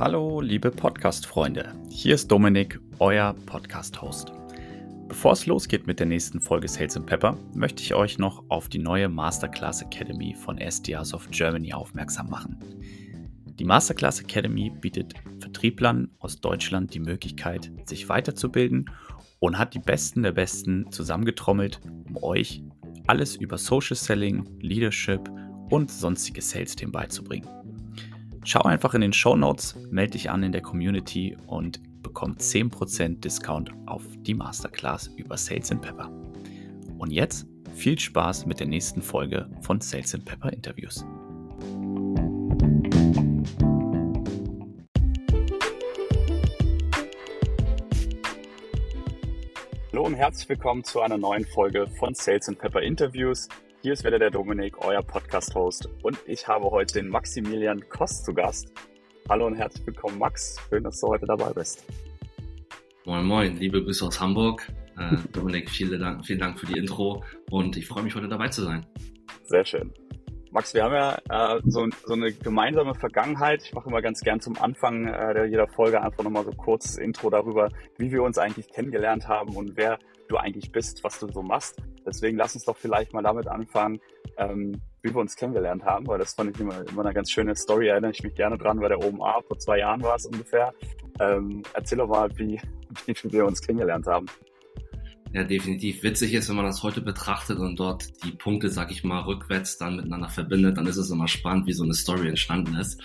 Hallo, liebe Podcast-Freunde. Hier ist Dominik, euer Podcast-Host. Bevor es losgeht mit der nächsten Folge Sales and Pepper, möchte ich euch noch auf die neue Masterclass Academy von SDRs of Germany aufmerksam machen. Die Masterclass Academy bietet Vertrieblern aus Deutschland die Möglichkeit, sich weiterzubilden und hat die Besten der Besten zusammengetrommelt, um euch alles über Social Selling, Leadership und sonstige Sales-Themen beizubringen. Schau einfach in den Show Notes, melde dich an in der Community und bekomm 10% Discount auf die Masterclass über Sales and Pepper. Und jetzt viel Spaß mit der nächsten Folge von Sales and Pepper Interviews. Hallo und herzlich willkommen zu einer neuen Folge von Sales and Pepper Interviews. Hier ist wieder der Dominik, euer Podcast-Host. Und ich habe heute den Maximilian Kost zu Gast. Hallo und herzlich willkommen, Max. Schön, dass du heute dabei bist. Moin, moin. Liebe Grüße aus Hamburg. Äh, Dominik, vielen Dank, vielen Dank für die Intro und ich freue mich, heute dabei zu sein. Sehr schön. Max, wir haben ja äh, so, so eine gemeinsame Vergangenheit. Ich mache immer ganz gern zum Anfang äh, jeder Folge einfach nochmal so kurzes Intro darüber, wie wir uns eigentlich kennengelernt haben und wer du eigentlich bist, was du so machst. Deswegen lass uns doch vielleicht mal damit anfangen, ähm, wie wir uns kennengelernt haben, weil das fand ich immer, immer eine ganz schöne Story, erinnere ich mich gerne dran, bei der OMA, vor zwei Jahren war es ungefähr. Ähm, erzähl doch mal, wie, wie wir uns kennengelernt haben. Ja, definitiv. Witzig ist, wenn man das heute betrachtet und dort die Punkte, sag ich mal, rückwärts dann miteinander verbindet, dann ist es immer spannend, wie so eine Story entstanden ist.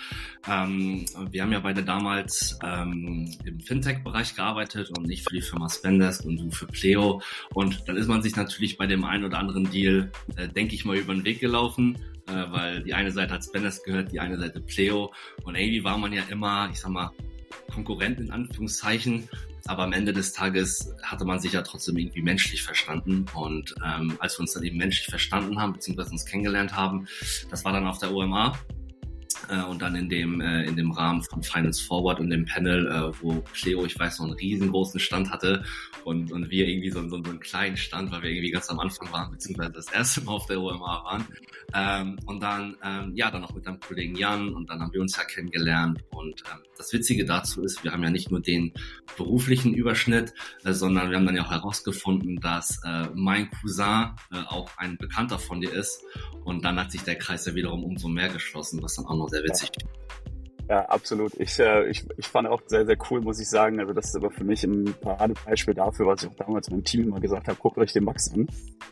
Ähm, wir haben ja beide damals ähm, im Fintech-Bereich gearbeitet und nicht für die Firma Spendesk und du für Pleo. Und dann ist man sich natürlich bei dem einen oder anderen Deal, äh, denke ich mal, über den Weg gelaufen äh, weil die eine Seite hat Spendesk gehört, die eine Seite Pleo. Und irgendwie war man ja immer, ich sag mal, Konkurrent in Anführungszeichen. Aber am Ende des Tages hatte man sich ja trotzdem irgendwie menschlich verstanden. Und ähm, als wir uns dann eben menschlich verstanden haben, beziehungsweise uns kennengelernt haben, das war dann auf der OMA. Äh, und dann in dem, äh, in dem Rahmen von Finance Forward und dem Panel, äh, wo Cleo, ich weiß, noch einen riesengroßen Stand hatte und, und wir irgendwie so, so, einen kleinen Stand, weil wir irgendwie ganz am Anfang waren, beziehungsweise das erste Mal auf der OMA waren. Ähm, und dann, ähm, ja, dann auch mit deinem Kollegen Jan und dann haben wir uns ja kennengelernt. Und ähm, das Witzige dazu ist, wir haben ja nicht nur den beruflichen Überschnitt, äh, sondern wir haben dann ja auch herausgefunden, dass äh, mein Cousin äh, auch ein Bekannter von dir ist. Und dann hat sich der Kreis ja wiederum umso mehr geschlossen, was dann auch noch sehr witzig ja. Ja, absolut. Ich, äh, ich, ich fand auch sehr, sehr cool, muss ich sagen. Also das ist aber für mich ein Paradebeispiel dafür, was ich auch damals meinem Team immer gesagt habe, guckt euch den Max an.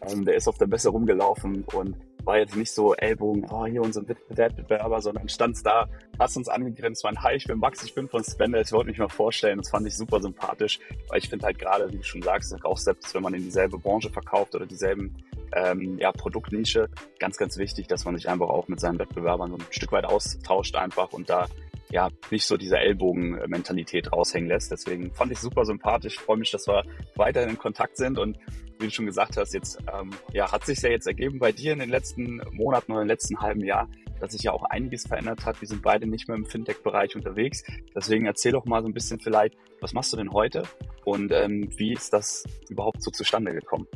Ähm, der ist auf der Messe rumgelaufen und war jetzt nicht so Ellbogen, oh, hier unser Wettbewerber, sondern stand da, hast uns angegrinst, war ein Hi, ich bin Max, ich bin von Spender, ich wollte mich mal vorstellen. Das fand ich super sympathisch, weil ich finde halt gerade, wie du schon sagst, auch selbst wenn man in dieselbe Branche verkauft oder dieselben ähm, ja, Produktnische, ganz, ganz wichtig, dass man sich einfach auch mit seinen Wettbewerbern so ein Stück weit austauscht einfach und da ja, nicht so diese Ellbogen-Mentalität raushängen lässt. Deswegen fand ich super sympathisch. Freue mich, dass wir weiterhin in Kontakt sind. Und wie du schon gesagt hast, jetzt ähm, ja, hat sich ja jetzt ergeben bei dir in den letzten Monaten oder im letzten halben Jahr, dass sich ja auch einiges verändert hat. Wir sind beide nicht mehr im Fintech-Bereich unterwegs. Deswegen erzähl doch mal so ein bisschen vielleicht, was machst du denn heute und ähm, wie ist das überhaupt so zustande gekommen?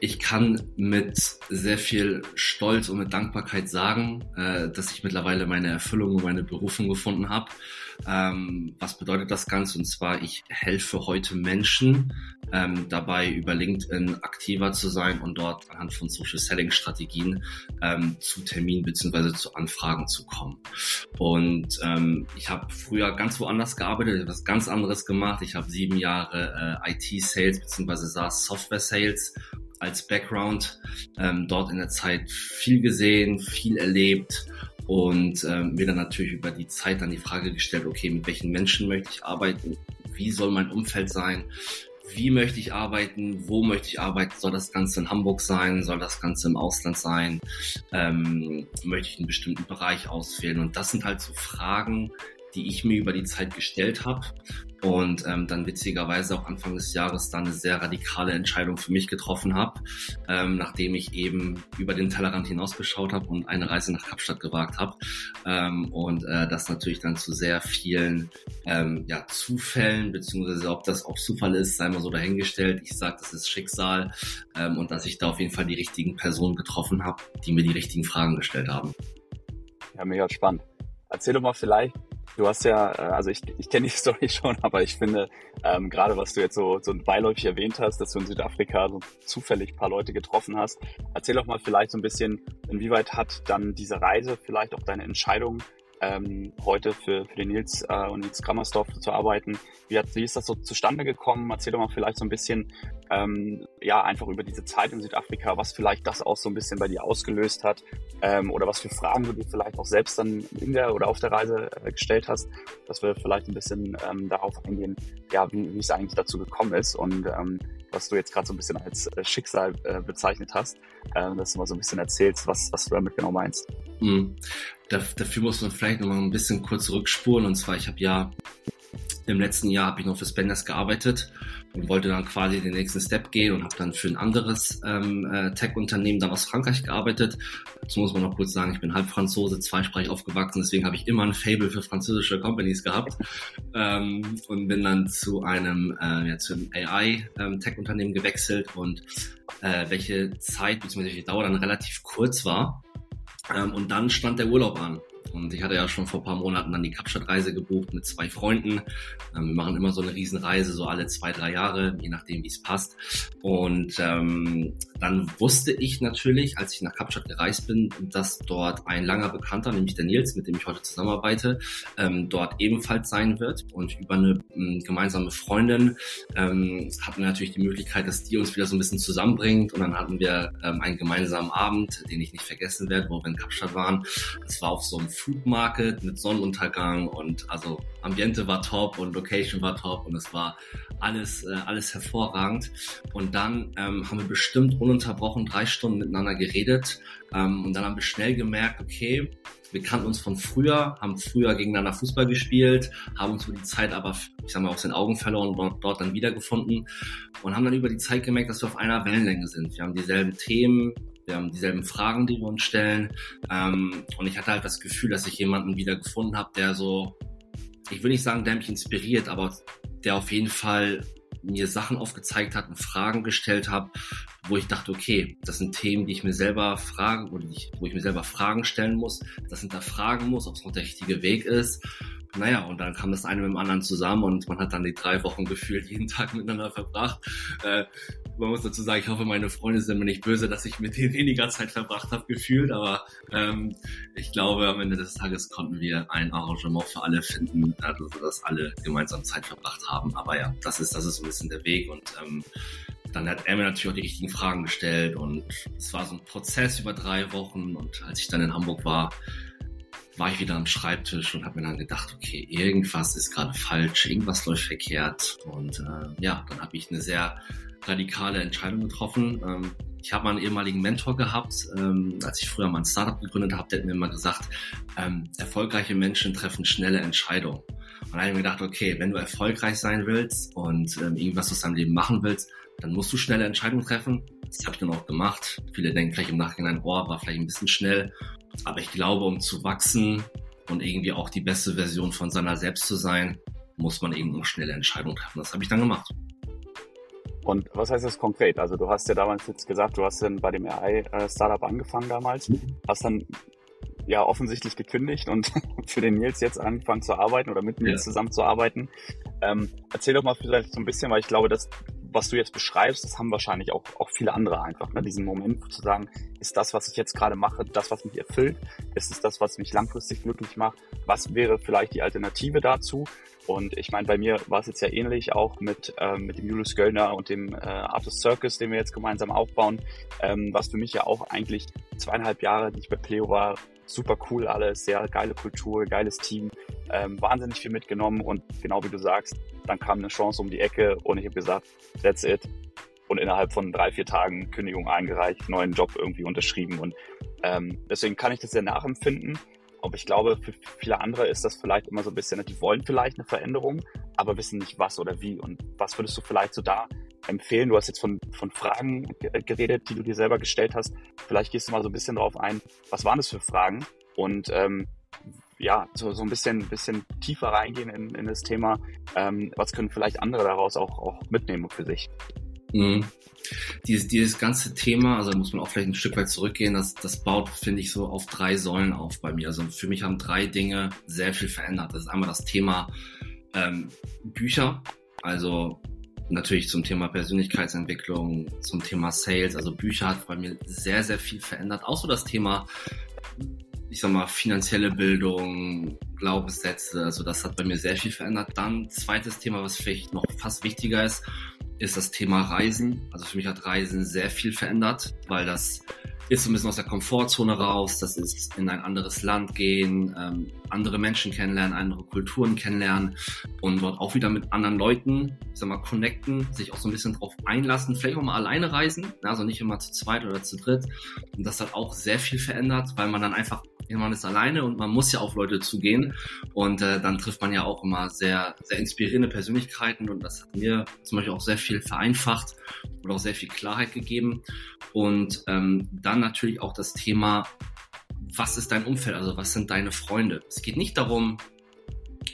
Ich kann mit sehr viel Stolz und mit Dankbarkeit sagen, äh, dass ich mittlerweile meine Erfüllung und meine Berufung gefunden habe. Ähm, was bedeutet das Ganze? Und zwar, ich helfe heute Menschen ähm, dabei, über LinkedIn aktiver zu sein und dort anhand von Social Selling Strategien ähm, zu Terminen beziehungsweise zu Anfragen zu kommen. Und ich habe früher ganz woanders gearbeitet, was ganz anderes gemacht. Ich habe sieben Jahre äh, IT-Sales beziehungsweise SaaS Software Sales als Background ähm, dort in der Zeit viel gesehen, viel erlebt und ähm, mir dann natürlich über die Zeit dann die Frage gestellt, okay, mit welchen Menschen möchte ich arbeiten, wie soll mein Umfeld sein, wie möchte ich arbeiten, wo möchte ich arbeiten, soll das Ganze in Hamburg sein, soll das Ganze im Ausland sein, ähm, möchte ich einen bestimmten Bereich auswählen? Und das sind halt so Fragen, die ich mir über die Zeit gestellt habe und ähm, dann witzigerweise auch Anfang des Jahres dann eine sehr radikale Entscheidung für mich getroffen habe, ähm, nachdem ich eben über den Tellerrand hinausgeschaut habe und eine Reise nach Kapstadt gewagt habe ähm, und äh, das natürlich dann zu sehr vielen ähm, ja, Zufällen, beziehungsweise ob das auch Zufall ist, sei mal so dahingestellt. Ich sage, das ist Schicksal ähm, und dass ich da auf jeden Fall die richtigen Personen getroffen habe, die mir die richtigen Fragen gestellt haben. Ja, mega spannend. Erzähl doch mal vielleicht, Du hast ja, äh, also ich, ich kenne die Story schon, aber ich finde, ähm, gerade was du jetzt so, so beiläufig erwähnt hast, dass du in Südafrika so zufällig ein paar Leute getroffen hast, erzähl doch mal vielleicht so ein bisschen, inwieweit hat dann diese Reise vielleicht auch deine Entscheidung ähm, heute für, für den Nils äh, und Nils Grammersdorf zu arbeiten. Wie, hat, wie ist das so zustande gekommen? Erzähl doch mal vielleicht so ein bisschen, ähm, ja, einfach über diese Zeit in Südafrika, was vielleicht das auch so ein bisschen bei dir ausgelöst hat ähm, oder was für Fragen du dir vielleicht auch selbst dann in der oder auf der Reise äh, gestellt hast, dass wir vielleicht ein bisschen ähm, darauf eingehen, ja, wie, wie es eigentlich dazu gekommen ist und ähm, was du jetzt gerade so ein bisschen als äh, Schicksal äh, bezeichnet hast, äh, dass du mal so ein bisschen erzählst, was, was du damit genau meinst. Mhm. dafür muss man vielleicht noch mal ein bisschen kurz zurückspulen. Und zwar, ich habe ja im letzten Jahr habe ich noch für Spenders gearbeitet und wollte dann quasi den nächsten Step gehen und habe dann für ein anderes ähm, äh, Tech-Unternehmen dann aus Frankreich gearbeitet. Dazu muss man noch kurz sagen, ich bin halb Franzose, zweisprachig aufgewachsen, deswegen habe ich immer ein Fable für französische Companies gehabt ähm, und bin dann zu einem, äh, ja, einem AI-Tech-Unternehmen ähm, gewechselt und äh, welche Zeit bzw. welche Dauer dann relativ kurz war. Ähm, und dann stand der Urlaub an. Und ich hatte ja schon vor ein paar Monaten dann die Kapstadt-Reise gebucht mit zwei Freunden. Ähm, wir machen immer so eine Riesenreise, so alle zwei, drei Jahre, je nachdem, wie es passt. Und ähm, dann wusste ich natürlich, als ich nach Kapstadt gereist bin, dass dort ein langer Bekannter, nämlich der Nils, mit dem ich heute zusammenarbeite, ähm, dort ebenfalls sein wird. Und über eine ähm, gemeinsame Freundin ähm, hatten wir natürlich die Möglichkeit, dass die uns wieder so ein bisschen zusammenbringt. Und dann hatten wir ähm, einen gemeinsamen Abend, den ich nicht vergessen werde, wo wir in Kapstadt waren. Das war auf so einem Food Market mit Sonnenuntergang und also Ambiente war top und Location war top und es war alles, äh, alles hervorragend. Und dann ähm, haben wir bestimmt ununterbrochen drei Stunden miteinander geredet ähm, und dann haben wir schnell gemerkt, okay, wir kannten uns von früher, haben früher gegeneinander Fußball gespielt, haben uns über die Zeit aber, ich sag mal, aus den Augen verloren und dort, dort dann wiedergefunden und haben dann über die Zeit gemerkt, dass wir auf einer Wellenlänge sind. Wir haben dieselben Themen, wir haben dieselben Fragen, die wir uns stellen. Ähm, und ich hatte halt das Gefühl, dass ich jemanden wieder gefunden habe, der so, ich will nicht sagen, der mich inspiriert, aber der auf jeden Fall mir Sachen aufgezeigt hat und Fragen gestellt hat, wo ich dachte, okay, das sind Themen, die ich mir selber frage, oder ich, wo ich mir selber Fragen stellen muss, das hinterfragen muss, ob es noch der richtige Weg ist. Naja, und dann kam das eine mit dem anderen zusammen und man hat dann die drei Wochen gefühlt jeden Tag miteinander verbracht. Äh, man muss dazu sagen, ich hoffe, meine Freunde sind mir nicht böse, dass ich mit denen weniger Zeit verbracht habe, gefühlt, aber ähm, ich glaube, am Ende des Tages konnten wir ein Arrangement für alle finden, also, dass alle gemeinsam Zeit verbracht haben. Aber ja, das ist, das ist so ein bisschen der Weg und ähm, dann hat er mir natürlich auch die richtigen Fragen gestellt und es war so ein Prozess über drei Wochen und als ich dann in Hamburg war, war ich wieder am Schreibtisch und habe mir dann gedacht, okay, irgendwas ist gerade falsch, irgendwas läuft verkehrt. Und äh, ja, dann habe ich eine sehr radikale Entscheidung getroffen. Ähm, ich habe einen ehemaligen Mentor gehabt, ähm, als ich früher mal ein Startup gegründet habe, der hat mir immer gesagt, ähm, erfolgreiche Menschen treffen schnelle Entscheidungen. Und dann habe ich mir gedacht, okay, wenn du erfolgreich sein willst und ähm, irgendwas aus deinem Leben machen willst, dann musst du schnelle Entscheidungen treffen. Das habe ich dann auch gemacht. Viele denken vielleicht im Nachhinein, oh, war vielleicht ein bisschen schnell. Aber ich glaube, um zu wachsen und irgendwie auch die beste Version von seiner selbst zu sein, muss man eben noch schnelle Entscheidungen treffen. Das habe ich dann gemacht. Und was heißt das konkret? Also du hast ja damals jetzt gesagt, du hast dann bei dem AI-Startup angefangen damals, hast dann ja offensichtlich gekündigt und für den Nils jetzt angefangen zu arbeiten oder mit Nils ja. zusammenzuarbeiten. Ähm, erzähl doch mal vielleicht so ein bisschen, weil ich glaube, dass was du jetzt beschreibst, das haben wahrscheinlich auch, auch viele andere einfach. Ne? Diesen Moment zu sagen, ist das, was ich jetzt gerade mache, das, was mich erfüllt? Ist es das, was mich langfristig glücklich macht? Was wäre vielleicht die Alternative dazu? Und ich meine, bei mir war es jetzt ja ähnlich auch mit, ähm, mit dem Julius Göllner und dem äh, Artist Circus, den wir jetzt gemeinsam aufbauen, ähm, was für mich ja auch eigentlich zweieinhalb Jahre, die ich bei Pleo war, super cool alles, sehr geile Kultur, geiles Team, ähm, wahnsinnig viel mitgenommen und genau wie du sagst, dann kam eine Chance um die Ecke und ich habe gesagt, that's it. Und innerhalb von drei, vier Tagen Kündigung eingereicht, neuen Job irgendwie unterschrieben. Und ähm, deswegen kann ich das sehr nachempfinden. Aber ich glaube, für viele andere ist das vielleicht immer so ein bisschen, die wollen vielleicht eine Veränderung, aber wissen nicht was oder wie. Und was würdest du vielleicht so da empfehlen? Du hast jetzt von, von Fragen geredet, die du dir selber gestellt hast. Vielleicht gehst du mal so ein bisschen drauf ein. Was waren das für Fragen? Und ähm, ja, so, so ein bisschen, bisschen tiefer reingehen in, in das Thema. Ähm, was können vielleicht andere daraus auch, auch mitnehmen für sich? Mhm. Dieses, dieses ganze Thema, also muss man auch vielleicht ein Stück weit zurückgehen, das, das baut, finde ich, so auf drei Säulen auf bei mir. Also für mich haben drei Dinge sehr viel verändert. Das ist einmal das Thema ähm, Bücher, also natürlich zum Thema Persönlichkeitsentwicklung, zum Thema Sales. Also Bücher hat bei mir sehr, sehr viel verändert. Auch so das Thema, ich sag mal, finanzielle Bildung, Glaubenssätze. Also das hat bei mir sehr viel verändert. Dann zweites Thema, was vielleicht noch fast wichtiger ist, ist das Thema Reisen. Also für mich hat Reisen sehr viel verändert, weil das ist so ein bisschen aus der Komfortzone raus, das ist in ein anderes Land gehen, ähm, andere Menschen kennenlernen, andere Kulturen kennenlernen und dort auch wieder mit anderen Leuten, ich sag mal, connecten, sich auch so ein bisschen drauf einlassen, vielleicht auch mal alleine reisen, also nicht immer zu zweit oder zu dritt. Und das hat auch sehr viel verändert, weil man dann einfach man ist alleine und man muss ja auf Leute zugehen. Und äh, dann trifft man ja auch immer sehr, sehr inspirierende Persönlichkeiten und das hat mir zum Beispiel auch sehr viel vereinfacht oder auch sehr viel Klarheit gegeben. Und ähm, dann natürlich auch das Thema, was ist dein Umfeld, also was sind deine Freunde? Es geht nicht darum,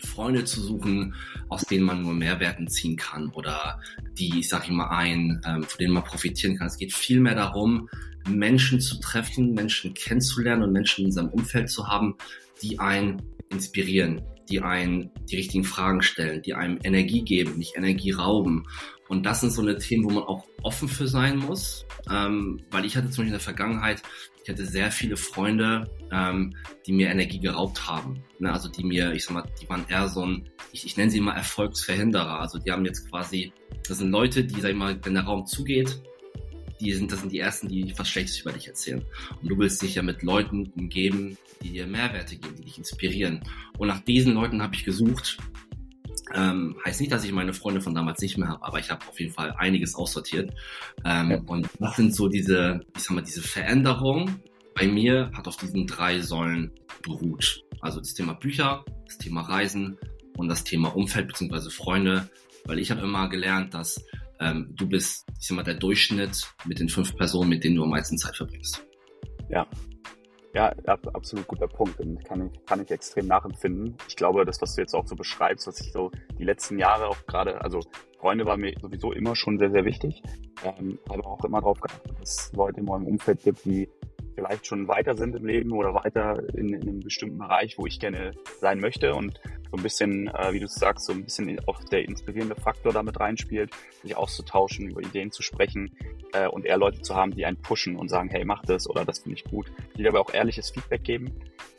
Freunde zu suchen, aus denen man nur Mehrwerten ziehen kann oder die, ich sage immer ein, ähm, von denen man profitieren kann. Es geht vielmehr darum, Menschen zu treffen, Menschen kennenzulernen und Menschen in seinem Umfeld zu haben, die einen inspirieren, die einen die richtigen Fragen stellen, die einem Energie geben, nicht Energie rauben. Und das sind so eine Themen, wo man auch offen für sein muss, ähm, weil ich hatte zum Beispiel in der Vergangenheit, ich hatte sehr viele Freunde, ähm, die mir Energie geraubt haben. Ne? Also die mir, ich sag mal, die waren eher so ein, ich, ich nenne sie mal Erfolgsverhinderer. Also die haben jetzt quasi, das sind Leute, die, sag ich mal, wenn der Raum zugeht, die sind, das sind die ersten, die was Schlechtes über dich erzählen. Und du willst dich ja mit Leuten umgeben, die dir Mehrwerte geben, die dich inspirieren. Und nach diesen Leuten habe ich gesucht. Ähm, heißt nicht, dass ich meine Freunde von damals nicht mehr habe, aber ich habe auf jeden Fall einiges aussortiert. Ähm, ja. Und das sind so diese, ich sag mal, diese Veränderung bei mir hat auf diesen drei Säulen beruht. Also das Thema Bücher, das Thema Reisen und das Thema Umfeld bzw. Freunde, weil ich habe immer gelernt, dass ähm, du bist, ich sag mal, der Durchschnitt mit den fünf Personen, mit denen du am meisten Zeit verbringst. Ja. Ja, absolut guter Punkt und kann ich, kann ich extrem nachempfinden. Ich glaube, das, was du jetzt auch so beschreibst, was ich so die letzten Jahre auch gerade, also Freunde war mir sowieso immer schon sehr, sehr wichtig, ähm, aber auch immer darauf geachtet, dass es Leute in meinem Umfeld gibt, die vielleicht schon weiter sind im Leben oder weiter in, in einem bestimmten Bereich, wo ich gerne sein möchte und so ein bisschen, äh, wie du sagst, so ein bisschen auch der inspirierende Faktor damit reinspielt, sich auszutauschen, über Ideen zu sprechen äh, und eher Leute zu haben, die einen pushen und sagen, hey, mach das oder das finde ich gut, die dabei auch ehrliches Feedback geben.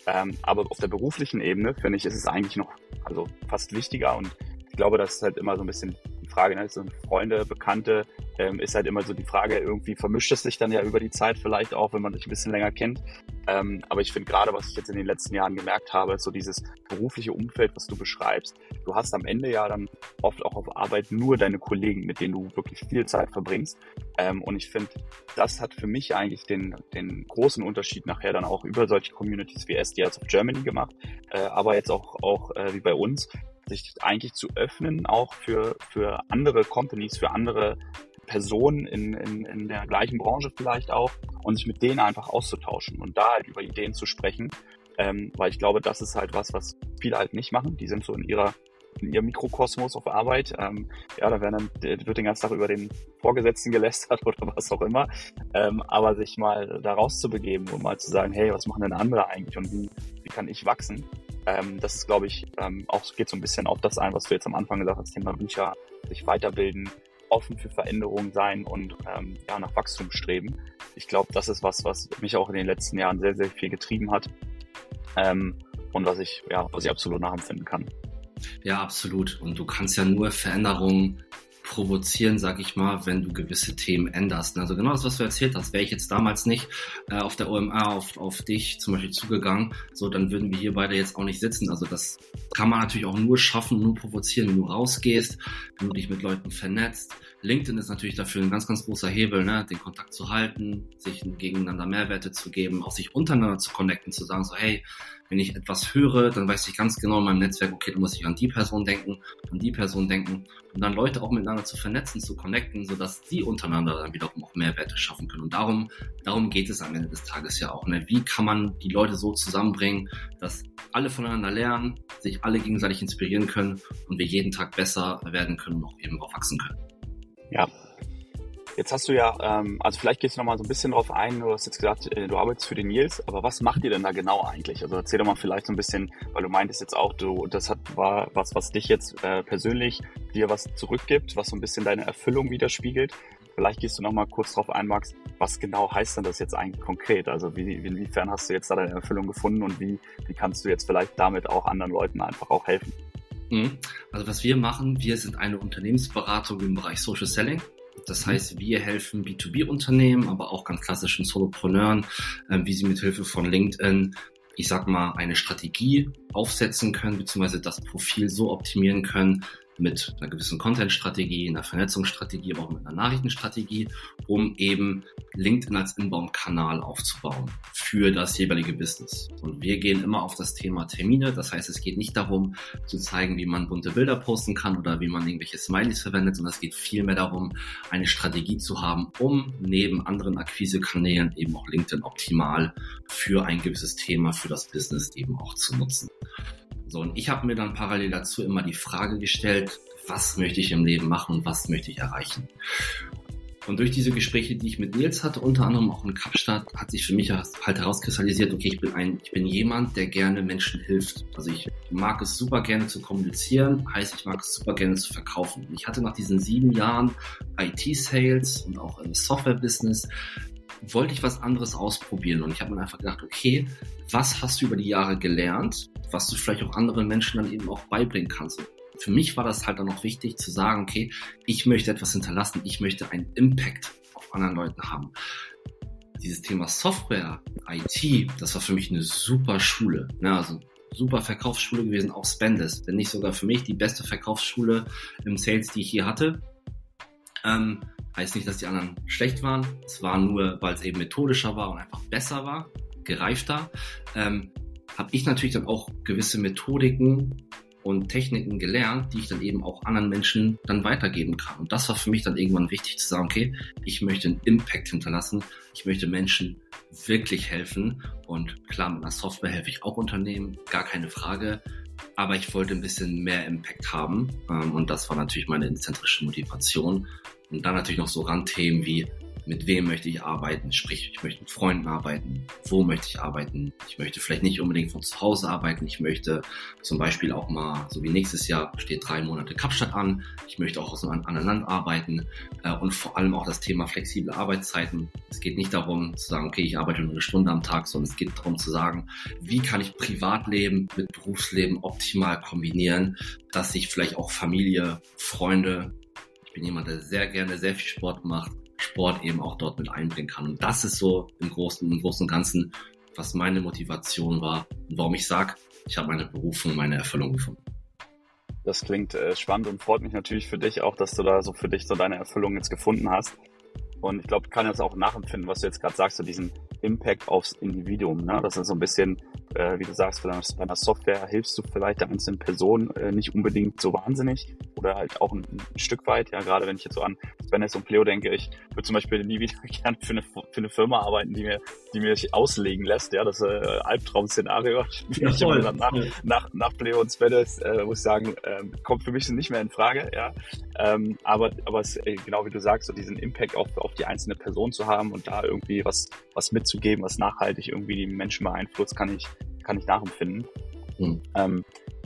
Ähm, aber auf der beruflichen Ebene, finde ich, ist es eigentlich noch also fast wichtiger und ich glaube, das ist halt immer so ein bisschen die Frage, ne? sind Freunde, Bekannte, ähm, ist halt immer so die Frage, irgendwie vermischt es sich dann ja über die Zeit vielleicht auch, wenn man sich ein bisschen länger kennt. Ähm, aber ich finde gerade, was ich jetzt in den letzten Jahren gemerkt habe, so dieses berufliche Umfeld, was du beschreibst. Du hast am Ende ja dann oft auch auf Arbeit nur deine Kollegen, mit denen du wirklich viel Zeit verbringst. Ähm, und ich finde, das hat für mich eigentlich den, den großen Unterschied nachher dann auch über solche Communities wie SDS of Germany gemacht, äh, aber jetzt auch, auch äh, wie bei uns, sich eigentlich zu öffnen, auch für, für andere Companies, für andere Personen in, in, in der gleichen Branche vielleicht auch und sich mit denen einfach auszutauschen und da halt über Ideen zu sprechen. Ähm, weil ich glaube, das ist halt was, was viele halt nicht machen. Die sind so in ihrer in ihrem Mikrokosmos auf Arbeit. Ähm, ja, da werden dann, wird den ganzen Tag über den Vorgesetzten gelästert oder was auch immer. Ähm, aber sich mal da rauszubegeben und mal zu sagen, hey, was machen denn andere eigentlich und wie, wie kann ich wachsen? Ähm, das ist, glaube ich, ähm, auch geht so ein bisschen auf das ein, was du jetzt am Anfang gesagt hast, Thema Bücher, sich weiterbilden, offen für Veränderungen sein und ähm, ja, nach Wachstum streben. Ich glaube, das ist was, was mich auch in den letzten Jahren sehr, sehr viel getrieben hat ähm, und was ich, ja, was ich absolut nachempfinden kann. Ja, absolut. Und du kannst ja nur Veränderungen provozieren, sag ich mal, wenn du gewisse Themen änderst. Also genau das, was du erzählt hast, wäre ich jetzt damals nicht äh, auf der OMA auf, auf dich zum Beispiel zugegangen, so dann würden wir hier beide jetzt auch nicht sitzen. Also das kann man natürlich auch nur schaffen, nur provozieren, wenn du rausgehst, wenn du dich mit Leuten vernetzt. LinkedIn ist natürlich dafür ein ganz, ganz großer Hebel, ne? den Kontakt zu halten, sich gegeneinander Mehrwerte zu geben, auch sich untereinander zu connecten, zu sagen so, hey, wenn ich etwas höre, dann weiß ich ganz genau in meinem Netzwerk, okay, da muss ich an die Person denken, an die Person denken und dann Leute auch miteinander zu vernetzen, zu connecten, sodass die untereinander dann wiederum auch Mehrwerte schaffen können. Und darum, darum geht es am Ende des Tages ja auch. Ne? Wie kann man die Leute so zusammenbringen, dass alle voneinander lernen, sich alle gegenseitig inspirieren können und wir jeden Tag besser werden können und auch eben auch wachsen können. Ja, Jetzt hast du ja, ähm, also vielleicht gehst du noch mal so ein bisschen drauf ein, du hast jetzt gesagt, äh, du arbeitest für den Nils, aber was macht ihr denn da genau eigentlich? Also erzähl doch mal vielleicht so ein bisschen, weil du meintest jetzt auch, du, das hat, war was, was dich jetzt äh, persönlich dir was zurückgibt, was so ein bisschen deine Erfüllung widerspiegelt. Vielleicht gehst du noch mal kurz drauf ein, Max, was genau heißt denn das jetzt eigentlich konkret? Also wie, inwiefern hast du jetzt da deine Erfüllung gefunden und wie, wie kannst du jetzt vielleicht damit auch anderen Leuten einfach auch helfen? Also was wir machen, wir sind eine Unternehmensberatung im Bereich Social Selling. Das mhm. heißt, wir helfen B2B-Unternehmen, aber auch ganz klassischen Solopreneuren, äh, wie sie mit Hilfe von LinkedIn, ich sag mal, eine Strategie aufsetzen können, beziehungsweise das Profil so optimieren können, mit einer gewissen Content-Strategie, einer Vernetzungsstrategie, aber auch mit einer Nachrichtenstrategie, um eben LinkedIn als Inbound-Kanal aufzubauen für das jeweilige Business. Und wir gehen immer auf das Thema Termine. Das heißt, es geht nicht darum zu zeigen, wie man bunte Bilder posten kann oder wie man irgendwelche Smileys verwendet, sondern es geht vielmehr darum, eine Strategie zu haben, um neben anderen Akquisekanälen eben auch LinkedIn optimal für ein gewisses Thema, für das Business eben auch zu nutzen. So, und ich habe mir dann parallel dazu immer die Frage gestellt, was möchte ich im Leben machen und was möchte ich erreichen? Und durch diese Gespräche, die ich mit Nils hatte, unter anderem auch in Kapstadt, hat sich für mich halt herauskristallisiert, okay, ich bin ein, ich bin jemand, der gerne Menschen hilft. Also ich mag es super gerne zu kommunizieren, heißt, ich mag es super gerne zu verkaufen. Ich hatte nach diesen sieben Jahren IT-Sales und auch im Software-Business wollte ich was anderes ausprobieren und ich habe mir einfach gedacht, okay, was hast du über die Jahre gelernt, was du vielleicht auch anderen Menschen dann eben auch beibringen kannst. Und für mich war das halt dann auch wichtig zu sagen, okay, ich möchte etwas hinterlassen, ich möchte einen Impact auf anderen Leuten haben. Dieses Thema Software, IT, das war für mich eine super Schule. Ne? Also super Verkaufsschule gewesen, auch Spendes, wenn nicht sogar für mich die beste Verkaufsschule im Sales, die ich hier hatte. Ähm, Heißt nicht, dass die anderen schlecht waren. Es war nur, weil es eben methodischer war und einfach besser war, gereifter. Ähm, habe ich natürlich dann auch gewisse Methodiken und Techniken gelernt, die ich dann eben auch anderen Menschen dann weitergeben kann. Und das war für mich dann irgendwann wichtig zu sagen, okay, ich möchte einen Impact hinterlassen, ich möchte Menschen wirklich helfen. Und klar, mit einer Software helfe ich auch Unternehmen, gar keine Frage. Aber ich wollte ein bisschen mehr Impact haben. Ähm, und das war natürlich meine inzentrische Motivation. Und dann natürlich noch so Randthemen wie mit wem möchte ich arbeiten, sprich, ich möchte mit Freunden arbeiten, wo möchte ich arbeiten, ich möchte vielleicht nicht unbedingt von zu Hause arbeiten, ich möchte zum Beispiel auch mal, so wie nächstes Jahr steht drei Monate Kapstadt an, ich möchte auch aus einem anderen Land arbeiten. Äh, und vor allem auch das Thema flexible Arbeitszeiten. Es geht nicht darum zu sagen, okay, ich arbeite nur eine Stunde am Tag, sondern es geht darum zu sagen, wie kann ich Privatleben mit Berufsleben optimal kombinieren, dass ich vielleicht auch Familie, Freunde, ich bin jemand, der sehr gerne sehr viel Sport macht, Sport eben auch dort mit einbringen kann. Und das ist so im Großen, im Großen und Ganzen, was meine Motivation war und warum ich sage, ich habe meine Berufung, meine Erfüllung gefunden. Das klingt äh, spannend und freut mich natürlich für dich auch, dass du da so für dich so deine Erfüllung jetzt gefunden hast. Und ich glaube, ich kann jetzt auch nachempfinden, was du jetzt gerade sagst, so diesen Impact aufs Individuum. Ne? Das ist so ein bisschen, äh, wie du sagst, bei einer Software hilfst du vielleicht der einzelnen Person äh, nicht unbedingt so wahnsinnig oder halt auch ein, ein, Stück weit. Ja, gerade wenn ich jetzt so an Spaness und Pleo denke, ich würde zum Beispiel nie wieder gerne für eine, für eine Firma arbeiten, die mir, die mir auslegen lässt. Ja, das äh, Albtraum-Szenario. Ja, nach, nach, nach Pleo und Spaness, äh, muss ich sagen, äh, kommt für mich nicht mehr in Frage. Ja, ähm, aber aber es, äh, genau wie du sagst, so diesen Impact auf, auf die einzelne Person zu haben und da irgendwie was, was mitzugeben, was nachhaltig irgendwie die Menschen beeinflusst, kann ich, kann ich nachempfinden. Mhm. Ähm,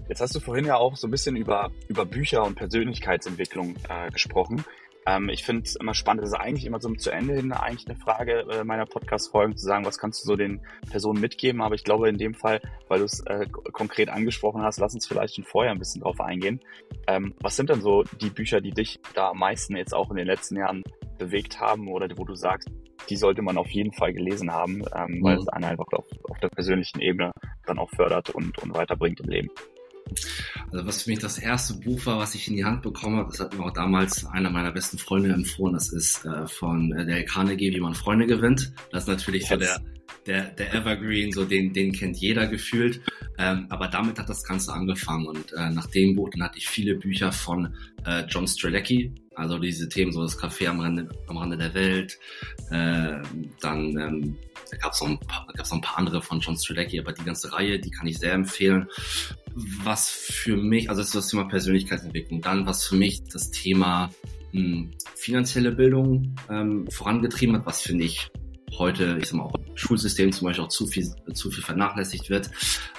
jetzt hast du vorhin ja auch so ein bisschen über, über Bücher und Persönlichkeitsentwicklung äh, gesprochen. Ähm, ich finde es immer spannend, das ist eigentlich immer so zu Ende hin eigentlich eine Frage äh, meiner Podcast-Folgen, zu sagen, was kannst du so den Personen mitgeben, aber ich glaube in dem Fall, weil du es äh, konkret angesprochen hast, lass uns vielleicht schon vorher ein bisschen drauf eingehen. Ähm, was sind denn so die Bücher, die dich da am meisten jetzt auch in den letzten Jahren bewegt haben oder wo du sagst, die sollte man auf jeden Fall gelesen haben, ähm, mhm. weil es einen einfach auf, auf der persönlichen Ebene dann auch fördert und, und weiterbringt im Leben. Also was für mich das erste Buch war, was ich in die Hand bekommen habe, das hat mir auch damals einer meiner besten Freunde empfohlen. Das ist äh, von äh, Dale Carnegie, wie man Freunde gewinnt. Das ist natürlich yes. so der, der, der Evergreen, so den, den kennt jeder gefühlt. Ähm, aber damit hat das Ganze angefangen. Und äh, nach dem Buch, dann hatte ich viele Bücher von äh, John Strelecki, also diese Themen, so das Café am Rande, am Rande der Welt. Äh, dann ähm, da gab es noch, ein paar, noch ein paar andere von John Strelecki, aber die ganze Reihe, die kann ich sehr empfehlen. Was für mich, also das ist das Thema Persönlichkeitsentwicklung. Dann was für mich das Thema mh, hm, finanzielle Bildung ähm, vorangetrieben hat, was finde ich heute, ich sag mal, auch im Schulsystem zum Beispiel auch zu viel, zu viel vernachlässigt wird.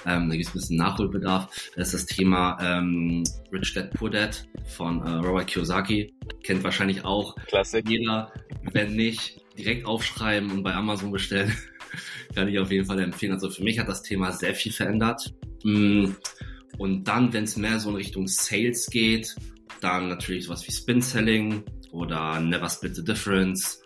Ähm, da gibt es ein bisschen Nachholbedarf. Das ist das Thema ähm, Rich Dad Poor Dad von äh, Robert Kiyosaki. Kennt wahrscheinlich auch Klassik. jeder. Wenn nicht, direkt aufschreiben und bei Amazon bestellen. Kann ich auf jeden Fall empfehlen. Also für mich hat das Thema sehr viel verändert. Und dann, wenn es mehr so in Richtung Sales geht, dann natürlich sowas wie Spin Selling oder Never Split the Difference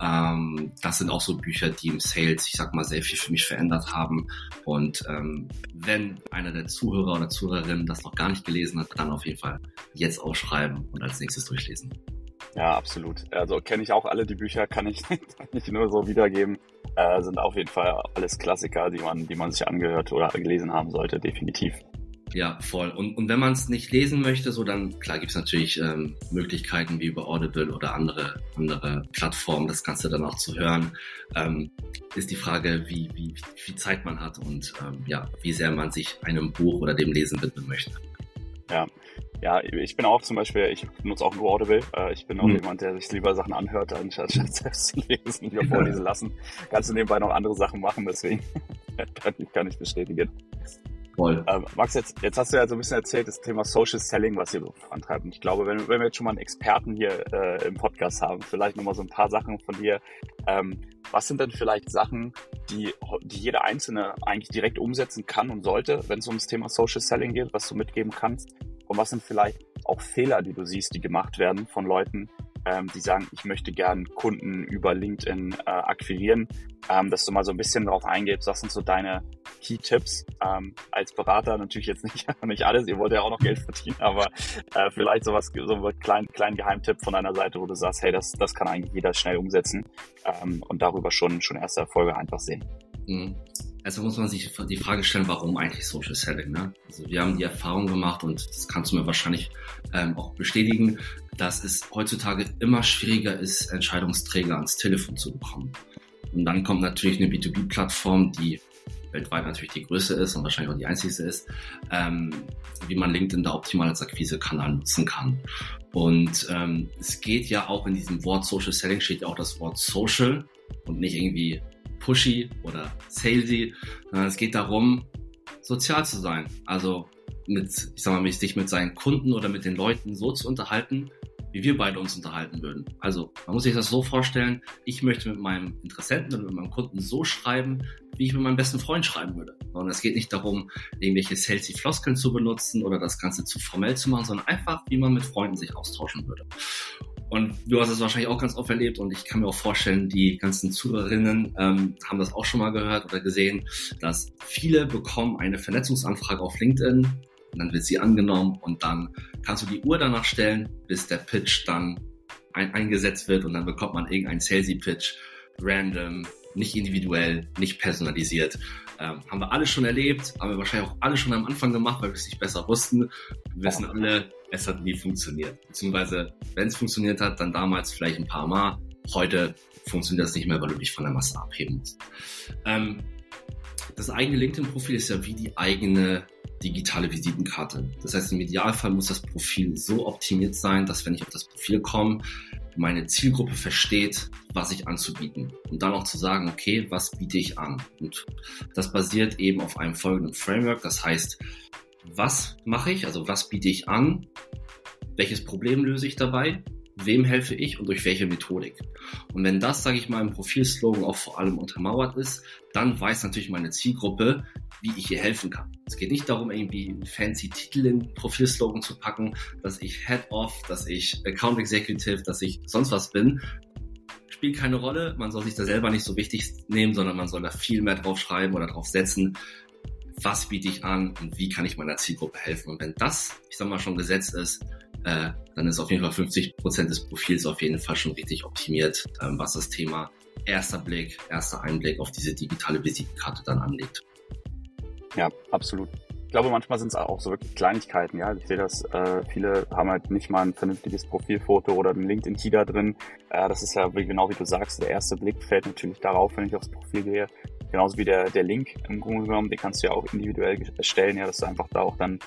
ähm, das sind auch so Bücher, die im Sales, ich sag mal, sehr viel für mich verändert haben. Und ähm, wenn einer der Zuhörer oder Zuhörerinnen das noch gar nicht gelesen hat, dann auf jeden Fall jetzt ausschreiben und als nächstes durchlesen. Ja, absolut. Also kenne ich auch alle die Bücher, kann ich, ich nur so wiedergeben. Äh, sind auf jeden Fall alles Klassiker, die man, die man sich angehört oder gelesen haben sollte, definitiv. Ja, voll. Und, und wenn man es nicht lesen möchte, so dann, klar gibt es natürlich ähm, Möglichkeiten wie über Audible oder andere, andere Plattformen, das Ganze dann auch zu hören. Ähm, ist die Frage, wie, wie, wie viel Zeit man hat und ähm, ja, wie sehr man sich einem Buch oder dem Lesen widmen möchte. Ja, ja, ich bin auch zum Beispiel, ich nutze auch nur Audible. Äh, ich bin auch hm. jemand, der sich lieber Sachen anhört, anstatt selbst zu lesen, lieber vorlesen lassen. Kannst du nebenbei noch andere Sachen machen, deswegen kann ich, kann ich bestätigen. Voll. Ähm, Max, jetzt, jetzt hast du ja so ein bisschen erzählt, das Thema Social Selling, was ihr so vorantreibt. Und ich glaube, wenn, wenn wir jetzt schon mal einen Experten hier äh, im Podcast haben, vielleicht nochmal so ein paar Sachen von dir. Ähm, was sind denn vielleicht Sachen, die, die jeder Einzelne eigentlich direkt umsetzen kann und sollte, wenn es ums Thema Social Selling geht, was du mitgeben kannst? Und was sind vielleicht auch Fehler, die du siehst, die gemacht werden von Leuten, ähm, die sagen, ich möchte gern Kunden über LinkedIn äh, akquirieren, ähm, dass du mal so ein bisschen darauf eingehst, was sind so deine Key-Tipps ähm, als Berater, natürlich jetzt nicht, nicht alles, ihr wollt ja auch noch Geld verdienen, aber äh, vielleicht sowas, so ein kleinen kleinen Geheimtipp von deiner Seite, wo du sagst, hey, das, das kann eigentlich jeder schnell umsetzen ähm, und darüber schon, schon erste Erfolge einfach sehen. Mhm. Also muss man sich die Frage stellen, warum eigentlich Social Selling? Ne? Also wir haben die Erfahrung gemacht und das kannst du mir wahrscheinlich ähm, auch bestätigen, dass es heutzutage immer schwieriger ist, Entscheidungsträger ans Telefon zu bekommen. Und dann kommt natürlich eine B2B-Plattform, die weltweit natürlich die größte ist und wahrscheinlich auch die einzigste ist, ähm, wie man LinkedIn da optimal als Akquisekanal nutzen kann. Und ähm, es geht ja auch in diesem Wort Social Selling steht ja auch das Wort Social und nicht irgendwie pushy oder salesy, sondern es geht darum, sozial zu sein. Also mit, ich sag mal, sich mit seinen Kunden oder mit den Leuten so zu unterhalten, wie wir beide uns unterhalten würden. Also man muss sich das so vorstellen, ich möchte mit meinem Interessenten oder mit meinem Kunden so schreiben, wie ich mit meinem besten Freund schreiben würde. Und es geht nicht darum, irgendwelche salesy Floskeln zu benutzen oder das Ganze zu formell zu machen, sondern einfach, wie man mit Freunden sich austauschen würde. Und du hast es wahrscheinlich auch ganz oft erlebt und ich kann mir auch vorstellen, die ganzen Zuhörerinnen ähm, haben das auch schon mal gehört oder gesehen, dass viele bekommen eine Vernetzungsanfrage auf LinkedIn und dann wird sie angenommen und dann kannst du die Uhr danach stellen, bis der Pitch dann ein eingesetzt wird und dann bekommt man irgendeinen Salesy Pitch, random, nicht individuell, nicht personalisiert. Ähm, haben wir alle schon erlebt, haben wir wahrscheinlich auch alle schon am Anfang gemacht, weil wir es nicht besser wussten. Wir wissen alle, es hat nie funktioniert. Beziehungsweise, wenn es funktioniert hat, dann damals vielleicht ein paar Mal. Heute funktioniert das nicht mehr, weil du dich von der Masse abheben musst. Ähm, das eigene LinkedIn-Profil ist ja wie die eigene digitale Visitenkarte. Das heißt, im Idealfall muss das Profil so optimiert sein, dass wenn ich auf das Profil komme, meine Zielgruppe versteht, was ich anzubieten. Und dann auch zu sagen, okay, was biete ich an? Und das basiert eben auf einem folgenden Framework. Das heißt, was mache ich? Also was biete ich an? Welches Problem löse ich dabei? Wem helfe ich und durch welche Methodik? Und wenn das, sage ich mal, im Profilslogan auch vor allem untermauert ist, dann weiß natürlich meine Zielgruppe, wie ich ihr helfen kann. Es geht nicht darum, irgendwie einen fancy Titel in Profilslogan zu packen, dass ich Head of, dass ich Account Executive, dass ich sonst was bin. Spielt keine Rolle. Man soll sich da selber nicht so wichtig nehmen, sondern man soll da viel mehr drauf schreiben oder drauf setzen. Was biete ich an und wie kann ich meiner Zielgruppe helfen? Und wenn das, ich sag mal, schon gesetzt ist, äh, dann ist auf jeden Fall 50 Prozent des Profils auf jeden Fall schon richtig optimiert, ähm, was das Thema erster Blick, erster Einblick auf diese digitale Visitenkarte dann anlegt. Ja, absolut. Ich glaube, manchmal sind es auch so wirklich Kleinigkeiten. Ja, ich sehe das. Äh, viele haben halt nicht mal ein vernünftiges Profilfoto oder einen LinkedIn-Key da drin. Äh, das ist ja genau wie du sagst. Der erste Blick fällt natürlich darauf, wenn ich aufs Profil gehe. Genauso wie der, der Link im Grunde genommen, den kannst du ja auch individuell erstellen, ja, dass du einfach da auch dann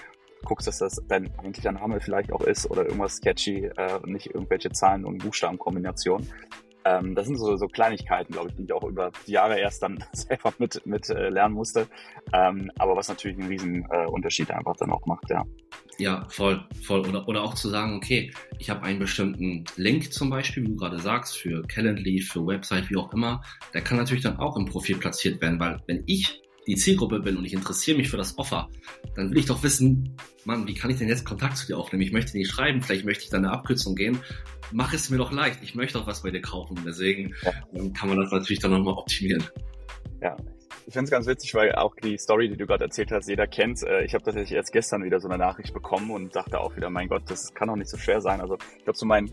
guckst, dass das dein eigentlicher Name vielleicht auch ist oder irgendwas sketchy, äh, nicht irgendwelche Zahlen und Buchstabenkombinationen. Ähm, das sind so, so Kleinigkeiten, glaube ich, die ich auch über die Jahre erst dann selber mit, mit äh, lernen musste. Ähm, aber was natürlich einen riesen äh, Unterschied einfach dann auch macht, ja. Ja, voll, voll. Oder, oder auch zu sagen, okay, ich habe einen bestimmten Link zum Beispiel, wie du gerade sagst, für Calendly, für Website, wie auch immer. Der kann natürlich dann auch im Profil platziert werden, weil wenn ich die Zielgruppe bin und ich interessiere mich für das Offer, dann will ich doch wissen, Mann, wie kann ich denn jetzt Kontakt zu dir aufnehmen? Ich möchte nicht schreiben, vielleicht möchte ich da eine Abkürzung gehen. Mach es mir doch leicht. Ich möchte auch was bei dir kaufen. Deswegen ja. kann man das natürlich dann nochmal optimieren. Ja, ich finde es ganz witzig, weil auch die Story, die du gerade erzählt hast, jeder kennt. Äh, ich habe tatsächlich erst gestern wieder so eine Nachricht bekommen und dachte auch wieder, mein Gott, das kann doch nicht so schwer sein. Also ich glaube, so mein,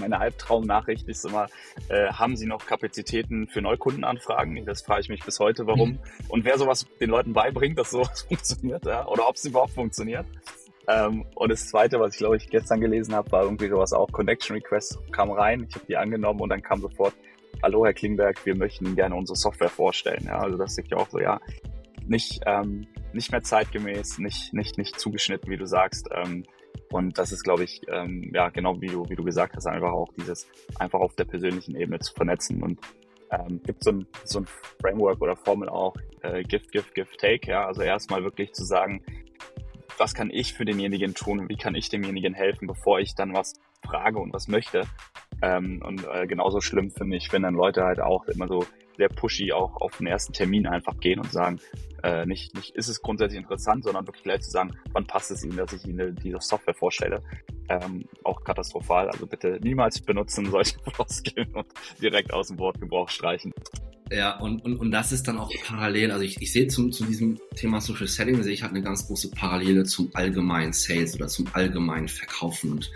meine Albtraumnachricht ist immer, äh, haben Sie noch Kapazitäten für Neukundenanfragen? Das frage ich mich bis heute, warum. Mhm. Und wer sowas den Leuten beibringt, dass sowas funktioniert, ja? oder ob es überhaupt funktioniert. Ähm, und das Zweite, was ich glaube ich gestern gelesen habe, war irgendwie sowas auch, Connection Request kam rein, ich habe die angenommen und dann kam sofort, hallo Herr Klingberg, wir möchten gerne unsere Software vorstellen. Ja, also das ist ja auch so, ja, nicht, ähm, nicht mehr zeitgemäß, nicht, nicht, nicht zugeschnitten, wie du sagst. Ähm, und das ist, glaube ich, ähm, ja, genau wie du, wie du gesagt hast, einfach auch dieses, einfach auf der persönlichen Ebene zu vernetzen und ähm, gibt so ein, so ein Framework oder Formel auch, äh, Gift, Gift, Gift, Take, ja, also erstmal wirklich zu sagen, was kann ich für denjenigen tun wie kann ich demjenigen helfen, bevor ich dann was frage und was möchte. Ähm, und äh, genauso schlimm finde ich, wenn dann Leute halt auch immer so sehr pushy auch auf den ersten Termin einfach gehen und sagen, äh, nicht, nicht ist es grundsätzlich interessant, sondern wirklich gleich zu sagen, wann passt es Ihnen, dass ich Ihnen diese Software vorstelle. Ähm, auch katastrophal. Also bitte niemals benutzen solche Floskeln und direkt aus dem Wortgebrauch streichen. Ja, und, und, und das ist dann auch parallel, also ich, ich sehe zum, zu diesem Thema Social Selling, sehe ich halt eine ganz große Parallele zum allgemeinen Sales oder zum allgemeinen Verkaufen. Und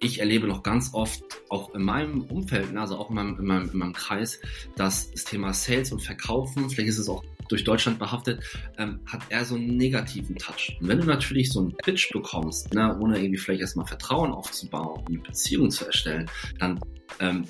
ich erlebe noch ganz oft, auch in meinem Umfeld, ne, also auch in meinem, in meinem, in meinem Kreis, dass das Thema Sales und Verkaufen, vielleicht ist es auch durch Deutschland behaftet, ähm, hat eher so einen negativen Touch. Und wenn du natürlich so einen Pitch bekommst, ne, ohne irgendwie vielleicht erstmal Vertrauen aufzubauen, eine Beziehung zu erstellen, dann ähm,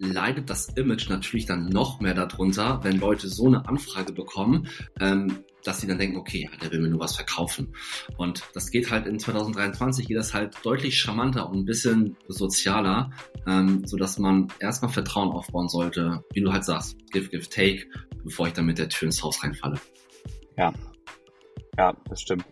leidet das Image natürlich dann noch mehr darunter, wenn Leute so eine Anfrage bekommen, ähm, dass sie dann denken, okay, der will mir nur was verkaufen. Und das geht halt in 2023, geht das halt deutlich charmanter und ein bisschen sozialer, ähm, so dass man erstmal Vertrauen aufbauen sollte, wie du halt sagst, give, give, take, bevor ich dann mit der Tür ins Haus reinfalle. Ja, ja, das stimmt.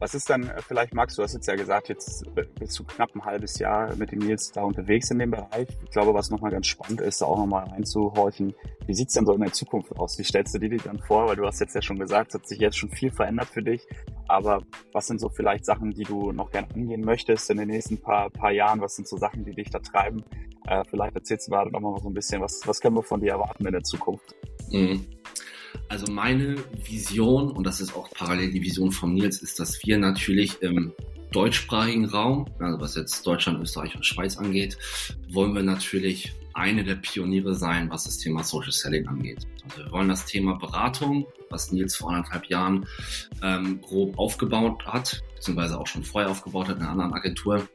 Was ist dann, äh, vielleicht magst du hast jetzt ja gesagt, jetzt bist du knapp ein halbes Jahr mit dem Nils da unterwegs in dem Bereich. Ich glaube, was nochmal ganz spannend ist, da auch nochmal reinzuhorchen, wie sieht's denn so in der Zukunft aus? Wie stellst du dir die dann vor? Weil du hast jetzt ja schon gesagt, es hat sich jetzt schon viel verändert für dich. Aber was sind so vielleicht Sachen, die du noch gerne angehen möchtest in den nächsten paar, paar Jahren? Was sind so Sachen, die dich da treiben? Äh, vielleicht erzählst du gerade nochmal so ein bisschen, was, was können wir von dir erwarten in der Zukunft? Mhm. Also meine Vision, und das ist auch parallel die Vision von Nils, ist, dass wir natürlich im deutschsprachigen Raum, also was jetzt Deutschland, Österreich und Schweiz angeht, wollen wir natürlich eine der Pioniere sein, was das Thema Social Selling angeht. Also wir wollen das Thema Beratung, was Nils vor anderthalb Jahren ähm, grob aufgebaut hat, beziehungsweise auch schon vorher aufgebaut hat in einer anderen Agentur,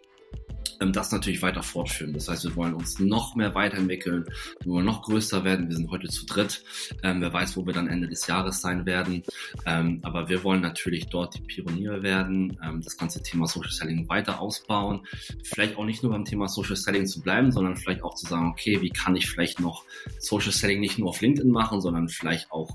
das natürlich weiter fortführen. Das heißt, wir wollen uns noch mehr weiterentwickeln, wir wollen noch größer werden. Wir sind heute zu dritt. Ähm, wer weiß, wo wir dann Ende des Jahres sein werden. Ähm, aber wir wollen natürlich dort die Pioniere werden, ähm, das ganze Thema Social Selling weiter ausbauen. Vielleicht auch nicht nur beim Thema Social Selling zu bleiben, sondern vielleicht auch zu sagen, okay, wie kann ich vielleicht noch Social Selling nicht nur auf LinkedIn machen, sondern vielleicht auch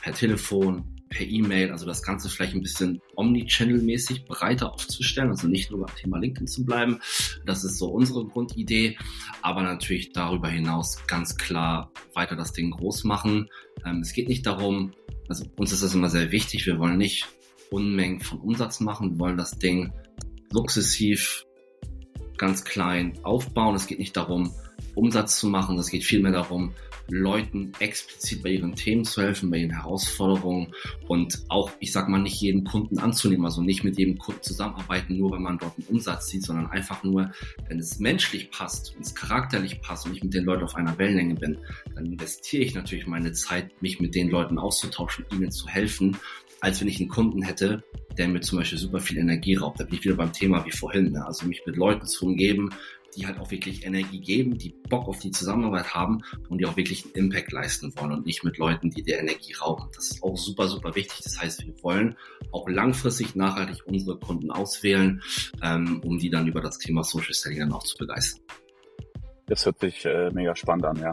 per Telefon, per E-Mail, also das Ganze vielleicht ein bisschen Omnichannel-mäßig breiter aufzustellen, also nicht nur beim Thema LinkedIn zu bleiben. Das ist so unsere Grundidee, aber natürlich darüber hinaus ganz klar weiter das Ding groß machen. Ähm, es geht nicht darum, also uns ist das immer sehr wichtig, wir wollen nicht Unmengen von Umsatz machen, wir wollen das Ding sukzessiv ganz klein aufbauen. Es geht nicht darum, Umsatz zu machen, es geht vielmehr darum, Leuten explizit bei ihren Themen zu helfen, bei ihren Herausforderungen und auch, ich sag mal, nicht jeden Kunden anzunehmen, also nicht mit jedem Kunden zusammenarbeiten, nur wenn man dort einen Umsatz sieht, sondern einfach nur, wenn es menschlich passt, wenn es charakterlich passt und ich mit den Leuten auf einer Wellenlänge bin, dann investiere ich natürlich meine Zeit, mich mit den Leuten auszutauschen, ihnen zu helfen, als wenn ich einen Kunden hätte, der mir zum Beispiel super viel Energie raubt. Da bin ich wieder beim Thema wie vorhin. Ne? Also mich mit Leuten zu umgeben, die halt auch wirklich Energie geben, die Bock auf die Zusammenarbeit haben und die auch wirklich einen Impact leisten wollen und nicht mit Leuten, die dir Energie rauben. Das ist auch super, super wichtig. Das heißt, wir wollen auch langfristig nachhaltig unsere Kunden auswählen, ähm, um die dann über das Thema Social Selling dann auch zu begeistern. Das hört sich äh, mega spannend an, ja.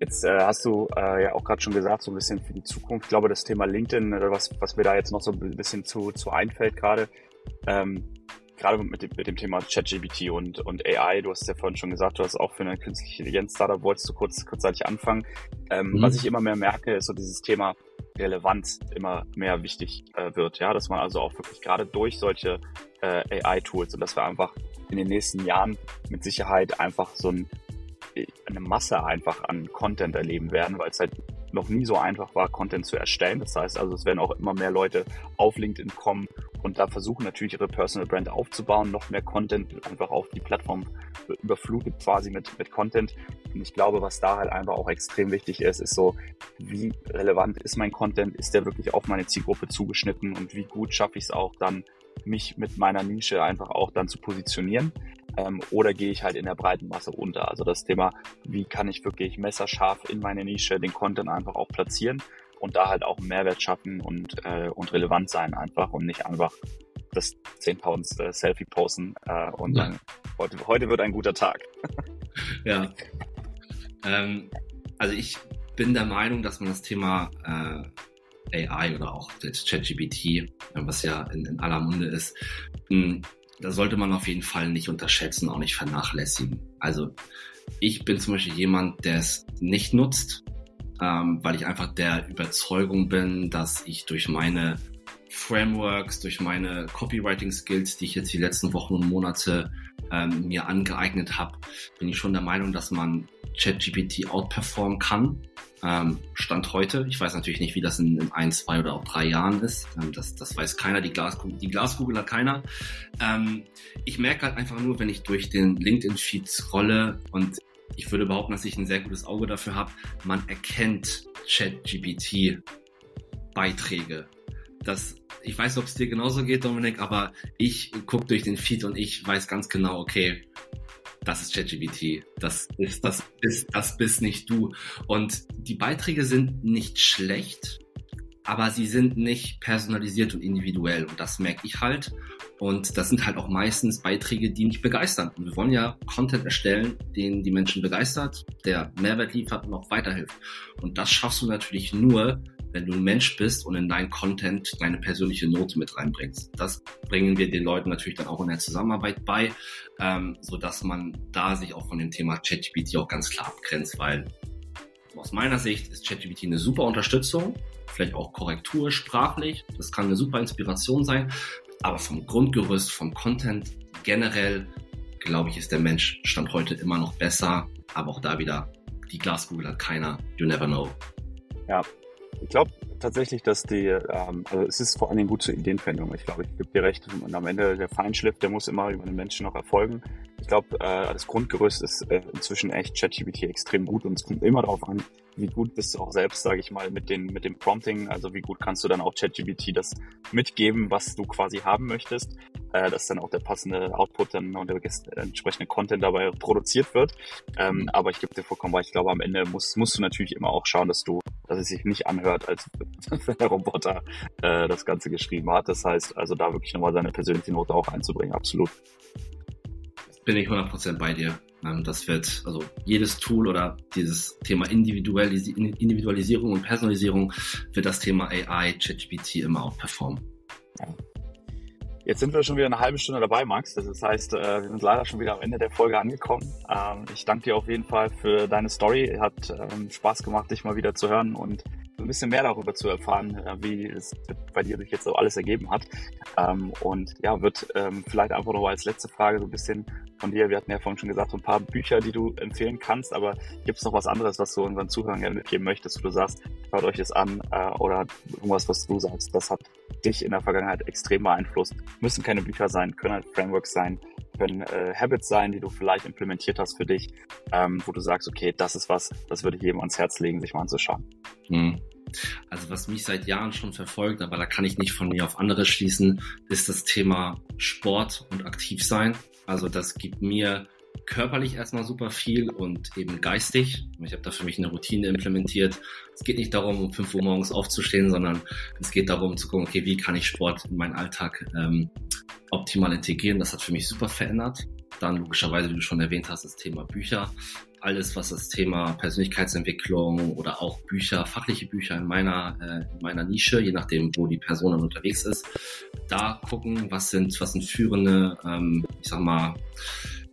Jetzt äh, hast du äh, ja auch gerade schon gesagt, so ein bisschen für die Zukunft. Ich glaube, das Thema LinkedIn, äh, was, was mir da jetzt noch so ein bisschen zu, zu einfällt gerade, ähm, gerade mit dem, mit dem Thema ChatGPT und, und AI, du hast ja vorhin schon gesagt, du hast auch für eine künstliche Intelligenz-Startup, wolltest du kurz, kurzzeitig anfangen. Ähm, mhm. Was ich immer mehr merke, ist so dieses Thema Relevanz immer mehr wichtig äh, wird, ja, dass man also auch wirklich gerade durch solche äh, AI-Tools und dass wir einfach in den nächsten Jahren mit Sicherheit einfach so ein, eine Masse einfach an Content erleben werden, weil es halt noch nie so einfach war, Content zu erstellen. Das heißt also, es werden auch immer mehr Leute auf LinkedIn kommen und da versuchen natürlich ihre Personal Brand aufzubauen, noch mehr Content einfach auf die Plattform überflutet quasi mit, mit Content. Und ich glaube, was da halt einfach auch extrem wichtig ist, ist so, wie relevant ist mein Content? Ist der wirklich auf meine Zielgruppe zugeschnitten und wie gut schaffe ich es auch dann, mich mit meiner Nische einfach auch dann zu positionieren? Ähm, oder gehe ich halt in der breiten Masse unter? Also das Thema, wie kann ich wirklich messerscharf in meine Nische den Content einfach auch platzieren und da halt auch einen Mehrwert schaffen und, äh, und relevant sein einfach und nicht einfach das 10.000 äh, Selfie posten äh, und ja. dann heute, heute wird ein guter Tag. ja. Ähm, also ich bin der Meinung, dass man das Thema äh, AI oder auch ChatGPT, was ja in, in aller Munde ist, mh, da sollte man auf jeden Fall nicht unterschätzen, auch nicht vernachlässigen. Also ich bin zum Beispiel jemand, der es nicht nutzt, ähm, weil ich einfach der Überzeugung bin, dass ich durch meine Frameworks, durch meine Copywriting-Skills, die ich jetzt die letzten Wochen und Monate ähm, mir angeeignet habe, bin ich schon der Meinung, dass man ChatGPT outperformen kann. Ähm, Stand heute. Ich weiß natürlich nicht, wie das in, in, ein, zwei oder auch drei Jahren ist. Ähm, das, das weiß keiner. Die Glaskugel, die Glaskugel hat keiner. Ähm, ich merke halt einfach nur, wenn ich durch den LinkedIn-Feed scrolle und ich würde behaupten, dass ich ein sehr gutes Auge dafür habe, man erkennt ChatGPT-Beiträge. Das, ich weiß, ob es dir genauso geht, Dominik, aber ich gucke durch den Feed und ich weiß ganz genau, okay, das ist ChatGPT, das ist, das ist, das bist nicht du. Und die Beiträge sind nicht schlecht, aber sie sind nicht personalisiert und individuell. Und das merke ich halt. Und das sind halt auch meistens Beiträge, die mich begeistern. Und wir wollen ja Content erstellen, den die Menschen begeistert, der Mehrwert liefert und auch weiterhilft. Und das schaffst du natürlich nur, wenn du ein Mensch bist und in deinen Content deine persönliche Note mit reinbringst. Das bringen wir den Leuten natürlich dann auch in der Zusammenarbeit bei, ähm, so dass man da sich auch von dem Thema ChatGPT auch ganz klar abgrenzt, weil aus meiner Sicht ist ChatGPT eine super Unterstützung, vielleicht auch Korrektur sprachlich. Das kann eine super Inspiration sein, aber vom Grundgerüst, vom Content generell, glaube ich, ist der Mensch Stand heute immer noch besser. Aber auch da wieder, die Glaskugel hat keiner. You never know. Ja, ich glaube tatsächlich, dass die, ähm, also es ist vor allen Dingen gut zur Ideenfindung. Ich glaube, ich gebe dir recht. Und am Ende der Feinschliff, der muss immer über den Menschen noch erfolgen. Ich glaube, äh, das Grundgerüst ist äh, inzwischen echt ChatGPT extrem gut und es kommt immer darauf an, wie gut bist du auch selbst, sage ich mal, mit, den, mit dem Prompting. Also wie gut kannst du dann auch ChatGPT das mitgeben, was du quasi haben möchtest, äh, dass dann auch der passende Output dann und der entsprechende Content dabei produziert wird. Ähm, aber ich gebe dir vollkommen recht. Ich glaube, am Ende musst, musst du natürlich immer auch schauen, dass du dass es sich nicht anhört, als wenn der Roboter äh, das Ganze geschrieben hat. Das heißt, also da wirklich nochmal seine persönliche Note auch einzubringen, absolut. Bin ich 100% bei dir. Ähm, das wird, also jedes Tool oder dieses Thema Individualis Individualisierung und Personalisierung wird das Thema AI, ChatGPT immer auch performen. Ja. Jetzt sind wir schon wieder eine halbe Stunde dabei, Max. Das heißt, äh, wir sind leider schon wieder am Ende der Folge angekommen. Ähm, ich danke dir auf jeden Fall für deine Story. Hat ähm, Spaß gemacht, dich mal wieder zu hören und ein bisschen mehr darüber zu erfahren, äh, wie es bei dir sich jetzt so alles ergeben hat. Ähm, und ja, wird vielleicht einfach noch als letzte Frage so ein bisschen von dir. Wir hatten ja vorhin schon gesagt, so ein paar Bücher, die du empfehlen kannst, aber gibt es noch was anderes, was du unseren Zuhörern gerne mitgeben möchtest, wo du sagst, hört euch das an äh, oder irgendwas, was du sagst, das hat dich in der Vergangenheit extrem beeinflusst. Müssen keine Bücher sein, können halt Frameworks sein, können äh, Habits sein, die du vielleicht implementiert hast für dich, ähm, wo du sagst, okay, das ist was, das würde ich jedem ans Herz legen, sich mal anzuschauen. Hm. Also was mich seit Jahren schon verfolgt, aber da kann ich nicht von mir auf andere schließen, ist das Thema Sport und aktiv sein. Also das gibt mir körperlich erstmal super viel und eben geistig. Ich habe da für mich eine Routine implementiert. Es geht nicht darum, um 5 Uhr morgens aufzustehen, sondern es geht darum zu gucken, okay, wie kann ich Sport in meinen Alltag ähm, optimal integrieren. Das hat für mich super verändert. Dann logischerweise, wie du schon erwähnt hast, das Thema Bücher. Alles, was das Thema Persönlichkeitsentwicklung oder auch Bücher, fachliche Bücher in meiner, äh, in meiner Nische, je nachdem, wo die Person dann unterwegs ist, da gucken, was sind, was sind führende, ähm, ich sag mal,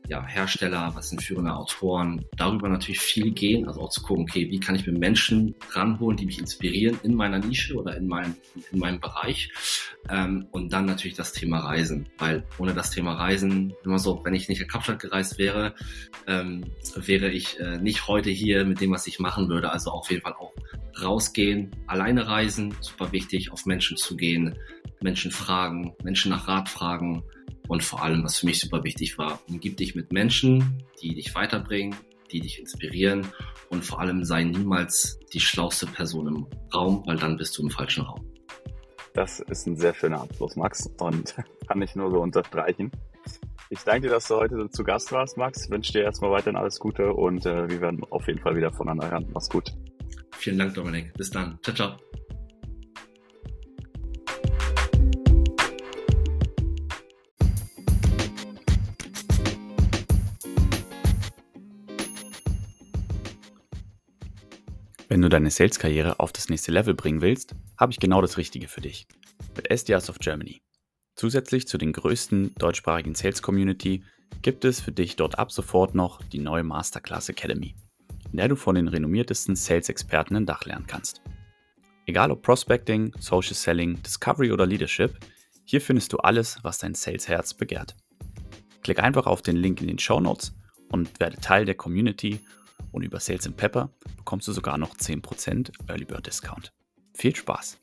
ja, Hersteller, was sind führende Autoren, darüber natürlich viel gehen, also auch zu gucken, okay, wie kann ich mir Menschen ranholen, die mich inspirieren in meiner Nische oder in meinem, in meinem Bereich. Ähm, und dann natürlich das Thema Reisen, weil ohne das Thema Reisen, immer so, wenn ich nicht in Kapstadt gereist wäre, ähm, wäre ich äh, nicht heute hier mit dem, was ich machen würde. Also auf jeden Fall auch rausgehen, alleine reisen, super wichtig, auf Menschen zu gehen, Menschen fragen, Menschen nach Rat fragen, und vor allem, was für mich super wichtig war, umgib dich mit Menschen, die dich weiterbringen, die dich inspirieren und vor allem sei niemals die schlauste Person im Raum, weil dann bist du im falschen Raum. Das ist ein sehr schöner Abschluss, Max, und kann ich nur so unterstreichen. Ich danke dir, dass du heute zu Gast warst, Max. Ich wünsche dir erstmal weiterhin alles Gute und äh, wir werden auf jeden Fall wieder voneinander hören. Mach's gut. Vielen Dank, Dominik. Bis dann. Ciao, ciao. Wenn du deine Sales-Karriere auf das nächste Level bringen willst, habe ich genau das Richtige für dich. Mit SDRs of Germany. Zusätzlich zu den größten deutschsprachigen Sales-Community gibt es für dich dort ab sofort noch die neue Masterclass Academy, in der du von den renommiertesten Sales-Experten in Dach lernen kannst. Egal ob Prospecting, Social Selling, Discovery oder Leadership, hier findest du alles, was dein Sales-Herz begehrt. Klick einfach auf den Link in den Show Notes und werde Teil der Community und über Sales Pepper bekommst du sogar noch 10% Early Bird Discount. Viel Spaß!